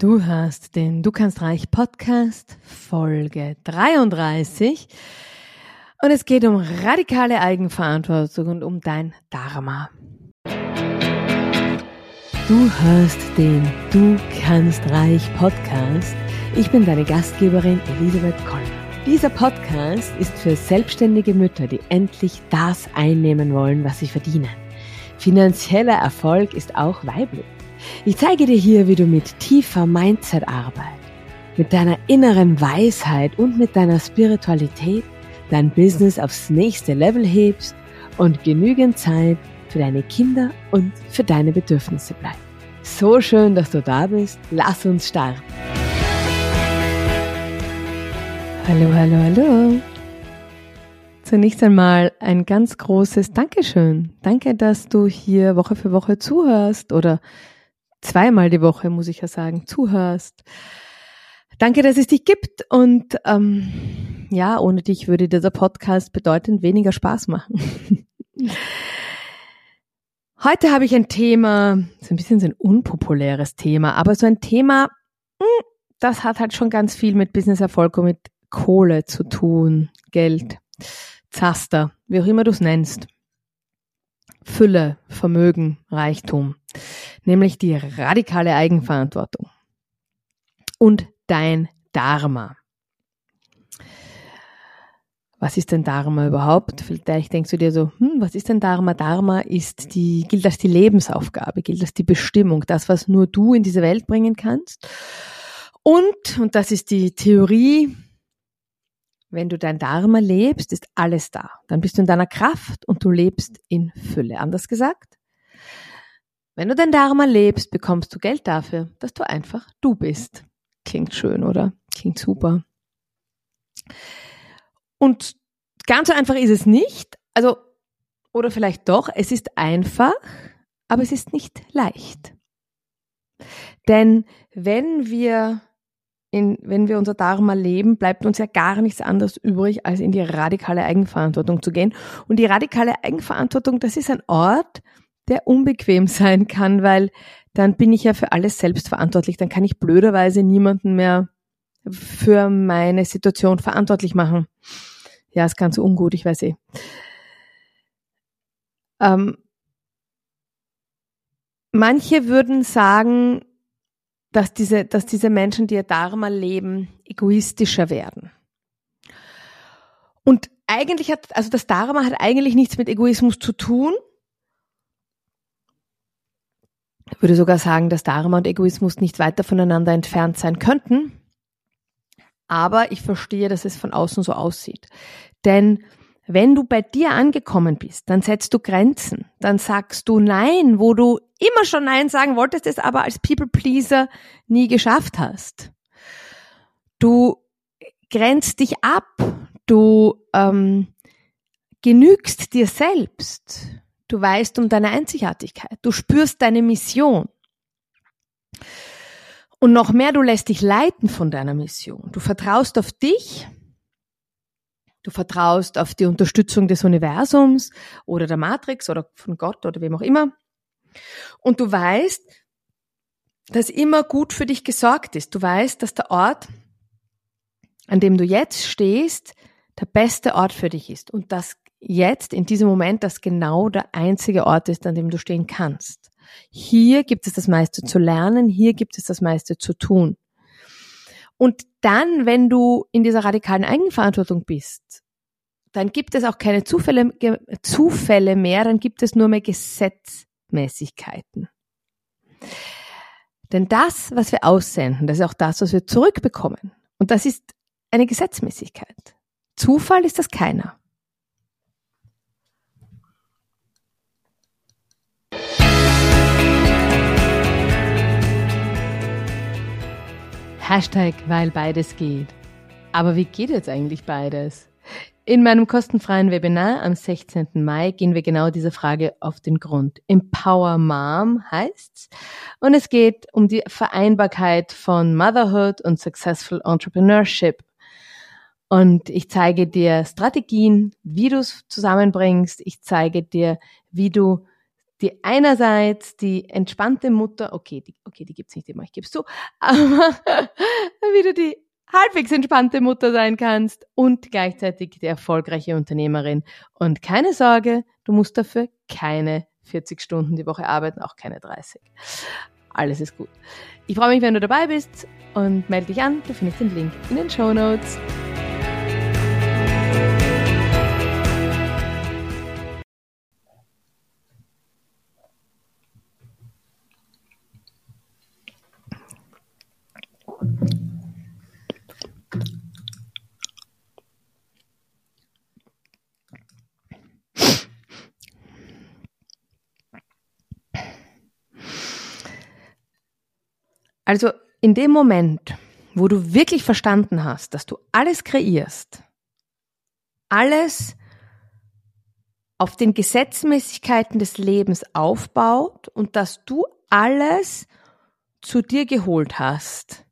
Du hast den Du kannst reich Podcast Folge 33 und es geht um radikale Eigenverantwortung und um dein Dharma. Du hörst den Du kannst reich Podcast. Ich bin deine Gastgeberin Elisabeth Kollner. Dieser Podcast ist für selbstständige Mütter, die endlich das einnehmen wollen, was sie verdienen. Finanzieller Erfolg ist auch weiblich. Ich zeige dir hier, wie du mit tiefer Mindset-Arbeit, mit deiner inneren Weisheit und mit deiner Spiritualität dein Business aufs nächste Level hebst und genügend Zeit für deine Kinder und für deine Bedürfnisse bleibt. So schön, dass du da bist. Lass uns starten. Hallo, hallo, hallo. Zunächst einmal ein ganz großes Dankeschön. Danke, dass du hier Woche für Woche zuhörst oder zweimal die Woche, muss ich ja sagen, zuhörst. Danke, dass es dich gibt und ähm, ja, ohne dich würde dieser Podcast bedeutend weniger Spaß machen. Heute habe ich ein Thema, so ein bisschen so ein unpopuläres Thema, aber so ein Thema, hm, das hat halt schon ganz viel mit Businesserfolg und mit Kohle zu tun, Geld, Zaster, wie auch immer du es nennst. Fülle, Vermögen, Reichtum, nämlich die radikale Eigenverantwortung und dein Dharma. Was ist denn Dharma überhaupt? Vielleicht denkst du dir so, hm, was ist denn Dharma? Dharma ist die, gilt als die Lebensaufgabe, gilt als die Bestimmung, das, was nur du in diese Welt bringen kannst. Und, und das ist die Theorie, wenn du dein Dharma lebst, ist alles da. Dann bist du in deiner Kraft und du lebst in Fülle. Anders gesagt, wenn du dein Dharma lebst, bekommst du Geld dafür, dass du einfach du bist. Klingt schön, oder? Klingt super. Und ganz so einfach ist es nicht. Also, oder vielleicht doch, es ist einfach, aber es ist nicht leicht. Denn wenn wir in, wenn wir unser Dharma leben, bleibt uns ja gar nichts anderes übrig, als in die radikale Eigenverantwortung zu gehen. Und die radikale Eigenverantwortung, das ist ein Ort, der unbequem sein kann, weil dann bin ich ja für alles selbst verantwortlich. Dann kann ich blöderweise niemanden mehr für meine Situation verantwortlich machen. Ja, ist ganz ungut, ich weiß eh. Ähm, manche würden sagen, dass diese, dass diese Menschen, die ihr Dharma leben, egoistischer werden. Und eigentlich hat, also das Dharma hat eigentlich nichts mit Egoismus zu tun. Ich würde sogar sagen, dass Dharma und Egoismus nicht weiter voneinander entfernt sein könnten. Aber ich verstehe, dass es von außen so aussieht. Denn wenn du bei dir angekommen bist, dann setzt du Grenzen. Dann sagst du Nein, wo du immer schon Nein sagen wolltest, es aber als People Pleaser nie geschafft hast. Du grenzt dich ab. Du ähm, genügst dir selbst. Du weißt um deine Einzigartigkeit. Du spürst deine Mission. Und noch mehr, du lässt dich leiten von deiner Mission. Du vertraust auf dich Du vertraust auf die Unterstützung des Universums oder der Matrix oder von Gott oder wem auch immer. Und du weißt, dass immer gut für dich gesorgt ist. Du weißt, dass der Ort, an dem du jetzt stehst, der beste Ort für dich ist. Und dass jetzt, in diesem Moment, das genau der einzige Ort ist, an dem du stehen kannst. Hier gibt es das meiste zu lernen, hier gibt es das meiste zu tun. Und dann, wenn du in dieser radikalen Eigenverantwortung bist, dann gibt es auch keine Zufälle, Zufälle mehr, dann gibt es nur mehr Gesetzmäßigkeiten. Denn das, was wir aussenden, das ist auch das, was wir zurückbekommen. Und das ist eine Gesetzmäßigkeit. Zufall ist das keiner. Hashtag, weil beides geht. Aber wie geht jetzt eigentlich beides? In meinem kostenfreien Webinar am 16. Mai gehen wir genau dieser Frage auf den Grund. Empower Mom heißt's. Und es geht um die Vereinbarkeit von Motherhood und Successful Entrepreneurship. Und ich zeige dir Strategien, wie du es zusammenbringst. Ich zeige dir, wie du die einerseits die entspannte Mutter, okay, die, okay, die gibt's nicht immer, ich gebe zu, aber wie du die halbwegs entspannte Mutter sein kannst und gleichzeitig die erfolgreiche Unternehmerin. Und keine Sorge, du musst dafür keine 40 Stunden die Woche arbeiten, auch keine 30. Alles ist gut. Ich freue mich, wenn du dabei bist und melde dich an. Du findest den Link in den Show Notes. Also in dem Moment, wo du wirklich verstanden hast, dass du alles kreierst, alles auf den Gesetzmäßigkeiten des Lebens aufbaut und dass du alles zu dir geholt hast,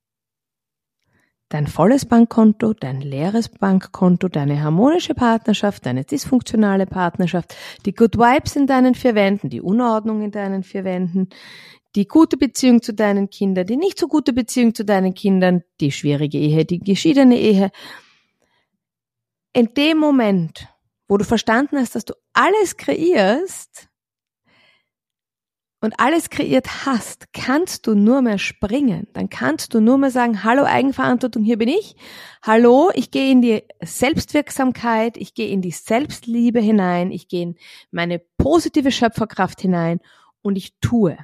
dein volles Bankkonto, dein leeres Bankkonto, deine harmonische Partnerschaft, deine dysfunktionale Partnerschaft, die Good Vibes in deinen vier Wänden, die Unordnung in deinen vier Wänden, die gute Beziehung zu deinen Kindern, die nicht so gute Beziehung zu deinen Kindern, die schwierige Ehe, die geschiedene Ehe. In dem Moment, wo du verstanden hast, dass du alles kreierst und alles kreiert hast, kannst du nur mehr springen. Dann kannst du nur mehr sagen, hallo Eigenverantwortung, hier bin ich. Hallo, ich gehe in die Selbstwirksamkeit, ich gehe in die Selbstliebe hinein, ich gehe in meine positive Schöpferkraft hinein und ich tue.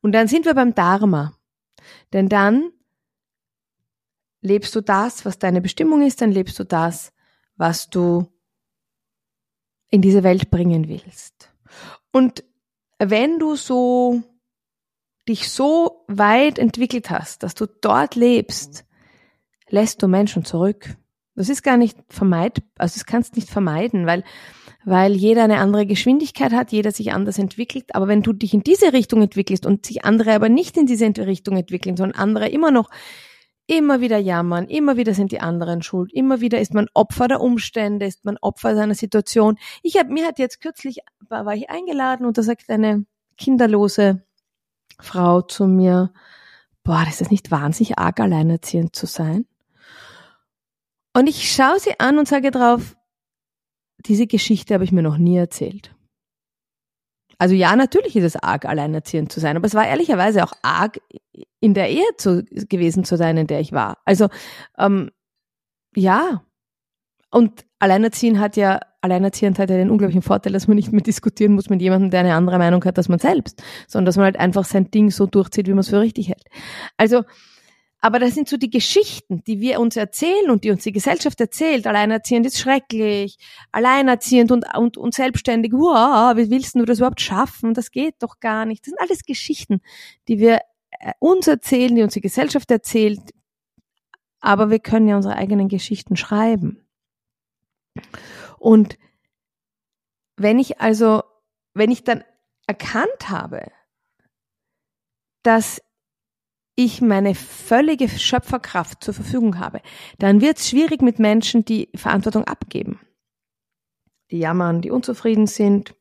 Und dann sind wir beim Dharma. Denn dann lebst du das, was deine Bestimmung ist, dann lebst du das, was du in diese Welt bringen willst. Und wenn du so dich so weit entwickelt hast, dass du dort lebst, lässt du Menschen zurück. Das ist gar nicht vermeidbar, also das kannst nicht vermeiden, weil weil jeder eine andere Geschwindigkeit hat, jeder sich anders entwickelt. Aber wenn du dich in diese Richtung entwickelst und sich andere aber nicht in diese Richtung entwickeln, sondern andere immer noch immer wieder jammern, immer wieder sind die anderen schuld, immer wieder ist man Opfer der Umstände, ist man Opfer seiner Situation. Ich habe mir hat jetzt kürzlich war ich eingeladen und da sagt eine kinderlose Frau zu mir, boah, das ist nicht wahnsinnig arg alleinerziehend zu sein. Und ich schaue sie an und sage drauf, diese Geschichte habe ich mir noch nie erzählt. Also ja, natürlich ist es arg, alleinerziehend zu sein, aber es war ehrlicherweise auch arg, in der Ehe zu, gewesen zu sein, in der ich war. Also ähm, ja, und alleinerziehend hat ja, alleinerziehend hat ja den unglaublichen Vorteil, dass man nicht mehr diskutieren muss mit jemandem, der eine andere Meinung hat als man selbst, sondern dass man halt einfach sein Ding so durchzieht, wie man es für richtig hält. Also aber das sind so die Geschichten, die wir uns erzählen und die uns die Gesellschaft erzählt. Alleinerziehend ist schrecklich, alleinerziehend und, und, und selbstständig. Wow, wie willst du das überhaupt schaffen? Das geht doch gar nicht. Das sind alles Geschichten, die wir äh, uns erzählen, die uns die Gesellschaft erzählt. Aber wir können ja unsere eigenen Geschichten schreiben. Und wenn ich also, wenn ich dann erkannt habe, dass ich meine völlige Schöpferkraft zur Verfügung habe, dann wird es schwierig mit Menschen, die Verantwortung abgeben. Die jammern, die unzufrieden sind.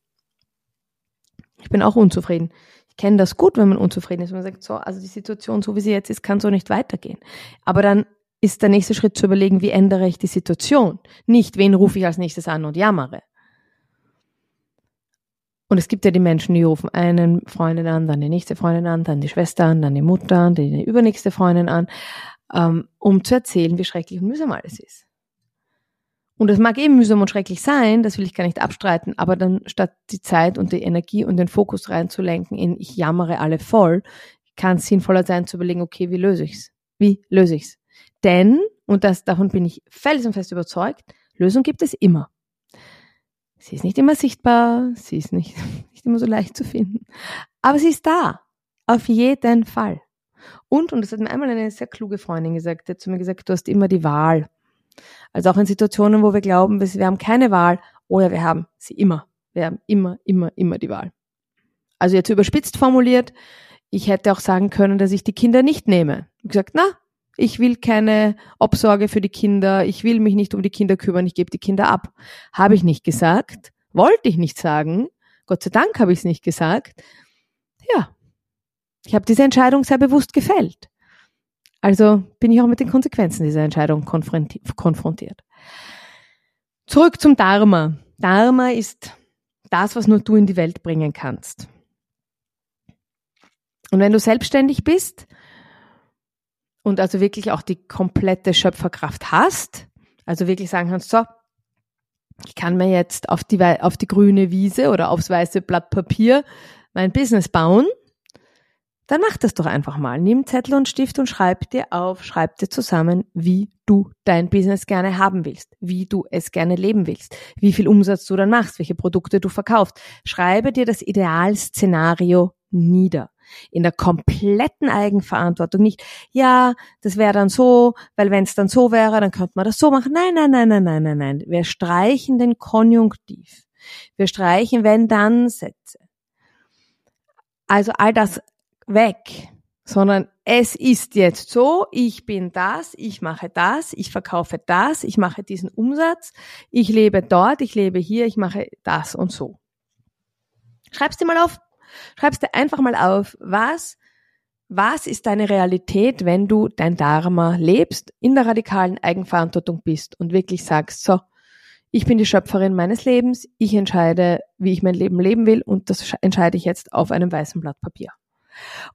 Ich bin auch unzufrieden. Ich kenne das gut, wenn man unzufrieden ist. Man sagt so, also die Situation, so wie sie jetzt ist, kann so nicht weitergehen. Aber dann ist der nächste Schritt zu überlegen, wie ändere ich die Situation? Nicht, wen rufe ich als nächstes an und jammere. Und es gibt ja die Menschen, die rufen einen Freundin an, dann die nächste Freundin an, dann die Schwester an, dann die Mutter an, dann die übernächste Freundin an, ähm, um zu erzählen, wie schrecklich und mühsam alles ist. Und es mag eben mühsam und schrecklich sein, das will ich gar nicht abstreiten, aber dann statt die Zeit und die Energie und den Fokus reinzulenken in ich jammere alle voll, kann es sinnvoller sein zu überlegen, okay, wie löse ich's? Wie löse ich's? Denn, und das, davon bin ich felsenfest überzeugt, Lösung gibt es immer. Sie ist nicht immer sichtbar, sie ist nicht, nicht immer so leicht zu finden, aber sie ist da. Auf jeden Fall. Und, und das hat mir einmal eine sehr kluge Freundin gesagt, die hat zu mir gesagt, du hast immer die Wahl. Also auch in Situationen, wo wir glauben, wir haben keine Wahl, oder wir haben sie immer. Wir haben immer, immer, immer die Wahl. Also jetzt überspitzt formuliert, ich hätte auch sagen können, dass ich die Kinder nicht nehme. Ich gesagt, na, ich will keine Obsorge für die Kinder, ich will mich nicht um die Kinder kümmern, ich gebe die Kinder ab. Habe ich nicht gesagt, wollte ich nicht sagen, Gott sei Dank habe ich es nicht gesagt. Ja, ich habe diese Entscheidung sehr bewusst gefällt. Also bin ich auch mit den Konsequenzen dieser Entscheidung konfrontiert. Zurück zum Dharma. Dharma ist das, was nur du in die Welt bringen kannst. Und wenn du selbstständig bist und also wirklich auch die komplette Schöpferkraft hast, also wirklich sagen kannst, so, ich kann mir jetzt auf die, auf die grüne Wiese oder aufs weiße Blatt Papier mein Business bauen, dann mach das doch einfach mal. Nimm Zettel und Stift und schreib dir auf, schreib dir zusammen, wie du dein Business gerne haben willst, wie du es gerne leben willst, wie viel Umsatz du dann machst, welche Produkte du verkaufst. Schreibe dir das Idealszenario nieder. In der kompletten Eigenverantwortung. Nicht, ja, das wäre dann so, weil wenn es dann so wäre, dann könnte man das so machen. Nein, nein, nein, nein, nein, nein, nein. Wir streichen den Konjunktiv. Wir streichen wenn dann Sätze. Also all das weg, sondern es ist jetzt so, ich bin das, ich mache das, ich verkaufe das, ich mache diesen Umsatz, ich lebe dort, ich lebe hier, ich mache das und so. Schreib's dir mal auf. Schreib's dir einfach mal auf, was, was ist deine Realität, wenn du dein Dharma lebst, in der radikalen Eigenverantwortung bist und wirklich sagst, so, ich bin die Schöpferin meines Lebens, ich entscheide, wie ich mein Leben leben will und das entscheide ich jetzt auf einem weißen Blatt Papier.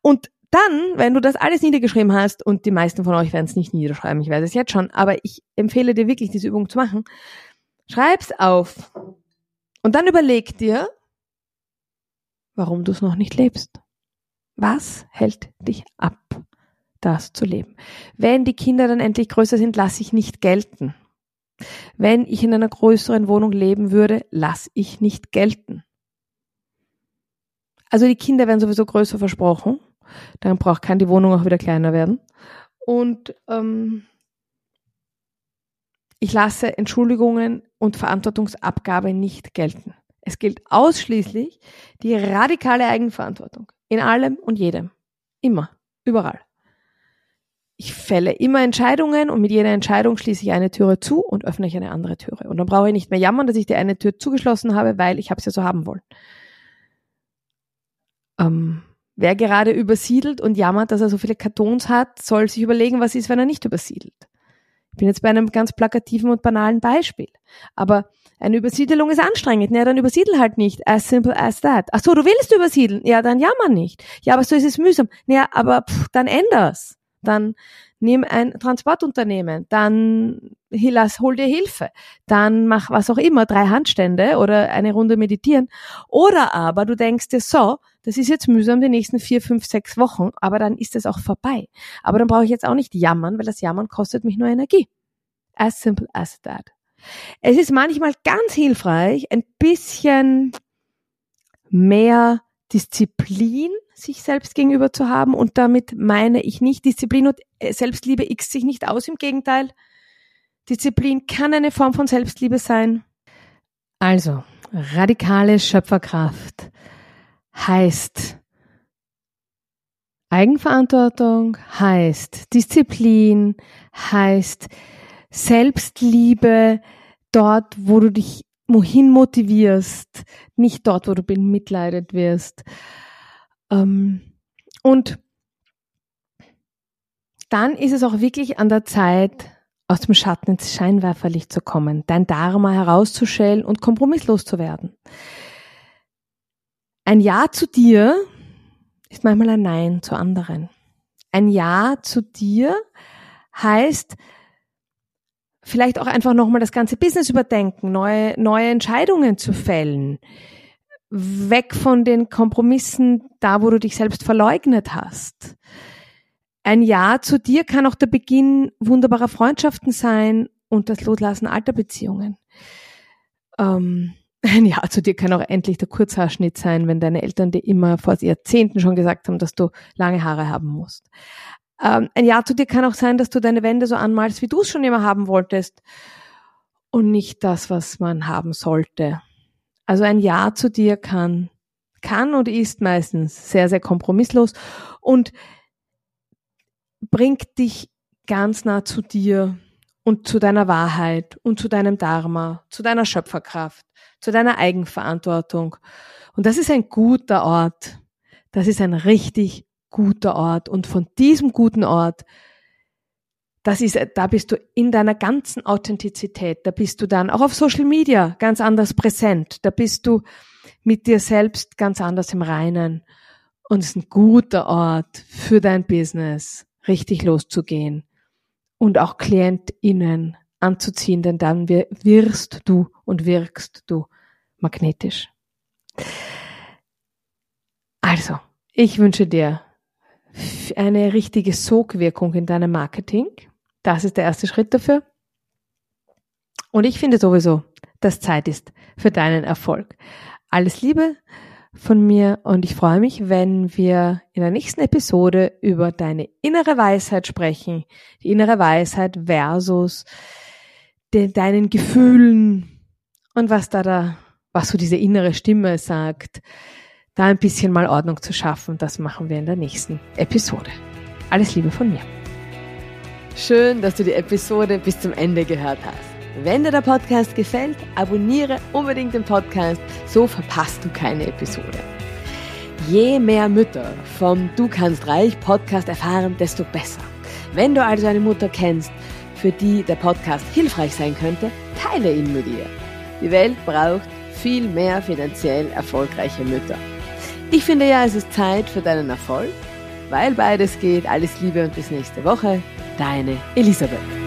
Und dann, wenn du das alles niedergeschrieben hast, und die meisten von euch werden es nicht niederschreiben, ich weiß es jetzt schon, aber ich empfehle dir wirklich, diese Übung zu machen, schreib's auf. Und dann überleg dir, warum du es noch nicht lebst. Was hält dich ab, das zu leben? Wenn die Kinder dann endlich größer sind, lasse ich nicht gelten. Wenn ich in einer größeren Wohnung leben würde, lasse ich nicht gelten. Also die Kinder werden sowieso größer versprochen. Dann braucht, kann die Wohnung auch wieder kleiner werden. Und ähm, ich lasse Entschuldigungen und Verantwortungsabgabe nicht gelten. Es gilt ausschließlich die radikale Eigenverantwortung. In allem und jedem. Immer. Überall. Ich fälle immer Entscheidungen und mit jeder Entscheidung schließe ich eine Türe zu und öffne ich eine andere Türe. Und dann brauche ich nicht mehr jammern, dass ich die eine Tür zugeschlossen habe, weil ich habe es ja so haben wollen. Ähm, wer gerade übersiedelt und jammert, dass er so viele Kartons hat, soll sich überlegen, was ist, wenn er nicht übersiedelt. Ich bin jetzt bei einem ganz plakativen und banalen Beispiel. Aber eine Übersiedelung ist anstrengend. Ja, dann übersiedel halt nicht. As simple as that. Ach so, du willst übersiedeln. Ja, dann jammer nicht. Ja, aber so ist es mühsam. Ja, aber pff, dann änder's. Dann nimm ein Transportunternehmen. Dann lass, hol dir Hilfe. Dann mach was auch immer, drei Handstände oder eine Runde meditieren. Oder aber du denkst dir so, das ist jetzt mühsam die nächsten vier, fünf, sechs Wochen, aber dann ist es auch vorbei. Aber dann brauche ich jetzt auch nicht jammern, weil das Jammern kostet mich nur Energie. As simple as that. Es ist manchmal ganz hilfreich, ein bisschen mehr Disziplin sich selbst gegenüber zu haben und damit meine ich nicht Disziplin und äh, Selbstliebe x sich nicht aus, im Gegenteil. Disziplin kann eine Form von Selbstliebe sein. Also, radikale Schöpferkraft heißt Eigenverantwortung, heißt Disziplin, heißt Selbstliebe dort, wo du dich wohin motivierst, nicht dort, wo du bemitleidet wirst. Ähm, und dann ist es auch wirklich an der Zeit, aus dem Schatten ins Scheinwerferlicht zu kommen, dein Dharma herauszustellen und kompromisslos zu werden. Ein Ja zu dir ist manchmal ein Nein zu anderen. Ein Ja zu dir heißt, vielleicht auch einfach nochmal das ganze Business überdenken, neue, neue Entscheidungen zu fällen, weg von den Kompromissen da, wo du dich selbst verleugnet hast. Ein Ja zu dir kann auch der Beginn wunderbarer Freundschaften sein und das Loslassen alter Beziehungen. Ähm, ein Ja zu dir kann auch endlich der Kurzhaarschnitt sein, wenn deine Eltern dir immer vor Jahrzehnten schon gesagt haben, dass du lange Haare haben musst. Ähm, ein Ja zu dir kann auch sein, dass du deine Wände so anmalst, wie du es schon immer haben wolltest und nicht das, was man haben sollte. Also ein Ja zu dir kann, kann und ist meistens sehr, sehr kompromisslos und bringt dich ganz nah zu dir und zu deiner Wahrheit und zu deinem Dharma, zu deiner Schöpferkraft, zu deiner Eigenverantwortung. Und das ist ein guter Ort. Das ist ein richtig guter Ort. Und von diesem guten Ort, das ist, da bist du in deiner ganzen Authentizität. Da bist du dann auch auf Social Media ganz anders präsent. Da bist du mit dir selbst ganz anders im Reinen. Und es ist ein guter Ort für dein Business, richtig loszugehen und auch KlientInnen anzuziehen, denn dann wirst du und wirkst du magnetisch. Also, ich wünsche dir eine richtige Sogwirkung in deinem Marketing. Das ist der erste Schritt dafür. Und ich finde sowieso, dass Zeit ist für deinen Erfolg. Alles Liebe von mir und ich freue mich, wenn wir in der nächsten Episode über deine innere Weisheit sprechen. Die innere Weisheit versus de, deinen Gefühlen und was da da, was so diese innere Stimme sagt, da ein bisschen mal Ordnung zu schaffen. Das machen wir in der nächsten Episode. Alles Liebe von mir. Schön, dass du die Episode bis zum Ende gehört hast. Wenn dir der Podcast gefällt, abonniere unbedingt den Podcast, so verpasst du keine Episode. Je mehr Mütter vom Du kannst reich Podcast erfahren, desto besser. Wenn du also eine Mutter kennst, für die der Podcast hilfreich sein könnte, teile ihn mit ihr. Die Welt braucht viel mehr finanziell erfolgreiche Mütter. Ich finde ja, es ist Zeit für deinen Erfolg, weil beides geht. Alles Liebe und bis nächste Woche. Deine Elisabeth.